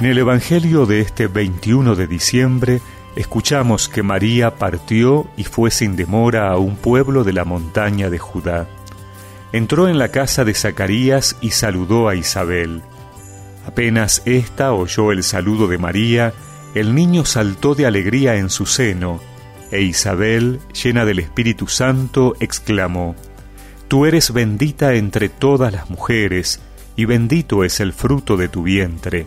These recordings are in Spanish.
En el Evangelio de este 21 de diciembre escuchamos que María partió y fue sin demora a un pueblo de la montaña de Judá. Entró en la casa de Zacarías y saludó a Isabel. Apenas ésta oyó el saludo de María, el niño saltó de alegría en su seno, e Isabel, llena del Espíritu Santo, exclamó, Tú eres bendita entre todas las mujeres, y bendito es el fruto de tu vientre.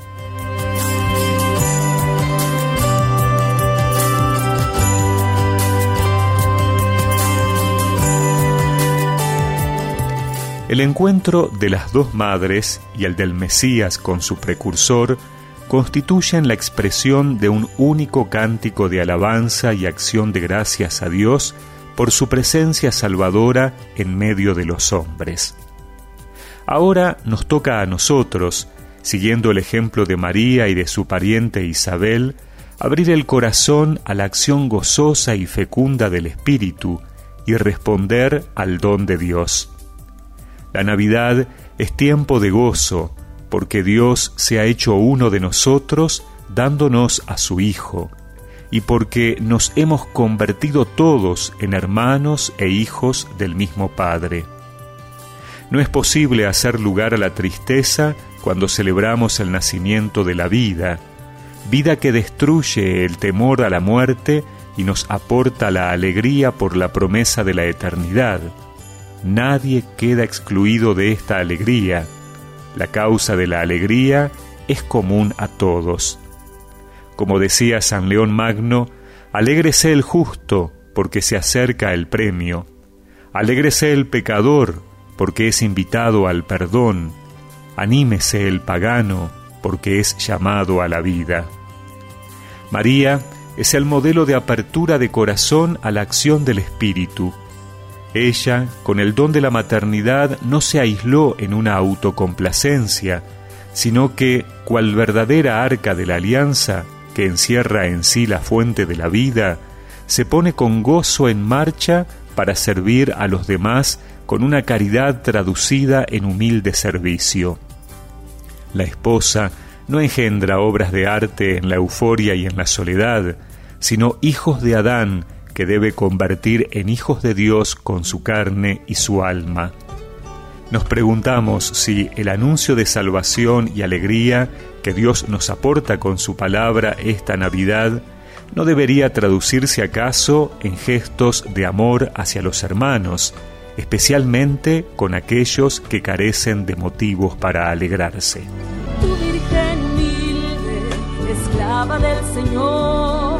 El encuentro de las dos madres y el del Mesías con su precursor constituyen la expresión de un único cántico de alabanza y acción de gracias a Dios por su presencia salvadora en medio de los hombres. Ahora nos toca a nosotros, siguiendo el ejemplo de María y de su pariente Isabel, abrir el corazón a la acción gozosa y fecunda del Espíritu y responder al don de Dios. La Navidad es tiempo de gozo, porque Dios se ha hecho uno de nosotros dándonos a su Hijo, y porque nos hemos convertido todos en hermanos e hijos del mismo Padre. No es posible hacer lugar a la tristeza cuando celebramos el nacimiento de la vida, vida que destruye el temor a la muerte y nos aporta la alegría por la promesa de la eternidad Nadie queda excluido de esta alegría. La causa de la alegría es común a todos. Como decía San León Magno, alégrese el justo, porque se acerca el premio. Alégrese el pecador, porque es invitado al perdón. Anímese el pagano, porque es llamado a la vida. María es el modelo de apertura de corazón a la acción del Espíritu ella, con el don de la maternidad, no se aisló en una autocomplacencia, sino que, cual verdadera arca de la alianza, que encierra en sí la fuente de la vida, se pone con gozo en marcha para servir a los demás con una caridad traducida en humilde servicio. La esposa no engendra obras de arte en la euforia y en la soledad, sino hijos de Adán que debe convertir en hijos de Dios con su carne y su alma. Nos preguntamos si el anuncio de salvación y alegría que Dios nos aporta con su palabra esta Navidad no debería traducirse acaso en gestos de amor hacia los hermanos, especialmente con aquellos que carecen de motivos para alegrarse. Tu Virgen esclava del Señor,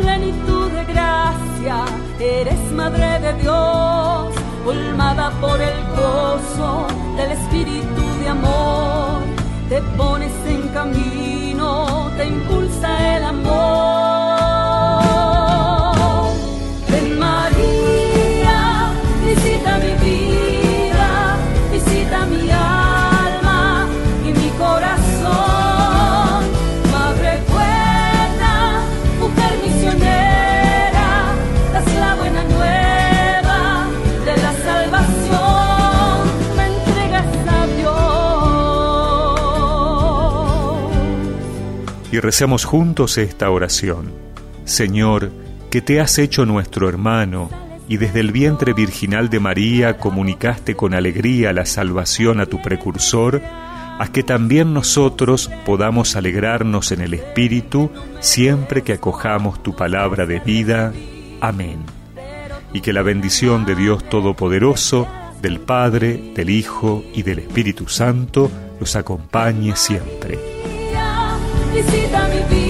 plenitud de gracia, eres Madre de Dios, colmada por el gozo del Espíritu de amor, te Y recemos juntos esta oración. Señor, que te has hecho nuestro hermano, y desde el vientre virginal de María comunicaste con alegría la salvación a tu precursor, haz que también nosotros podamos alegrarnos en el Espíritu siempre que acojamos tu palabra de vida. Amén. Y que la bendición de Dios Todopoderoso, del Padre, del Hijo y del Espíritu Santo los acompañe siempre. Visita mi vida.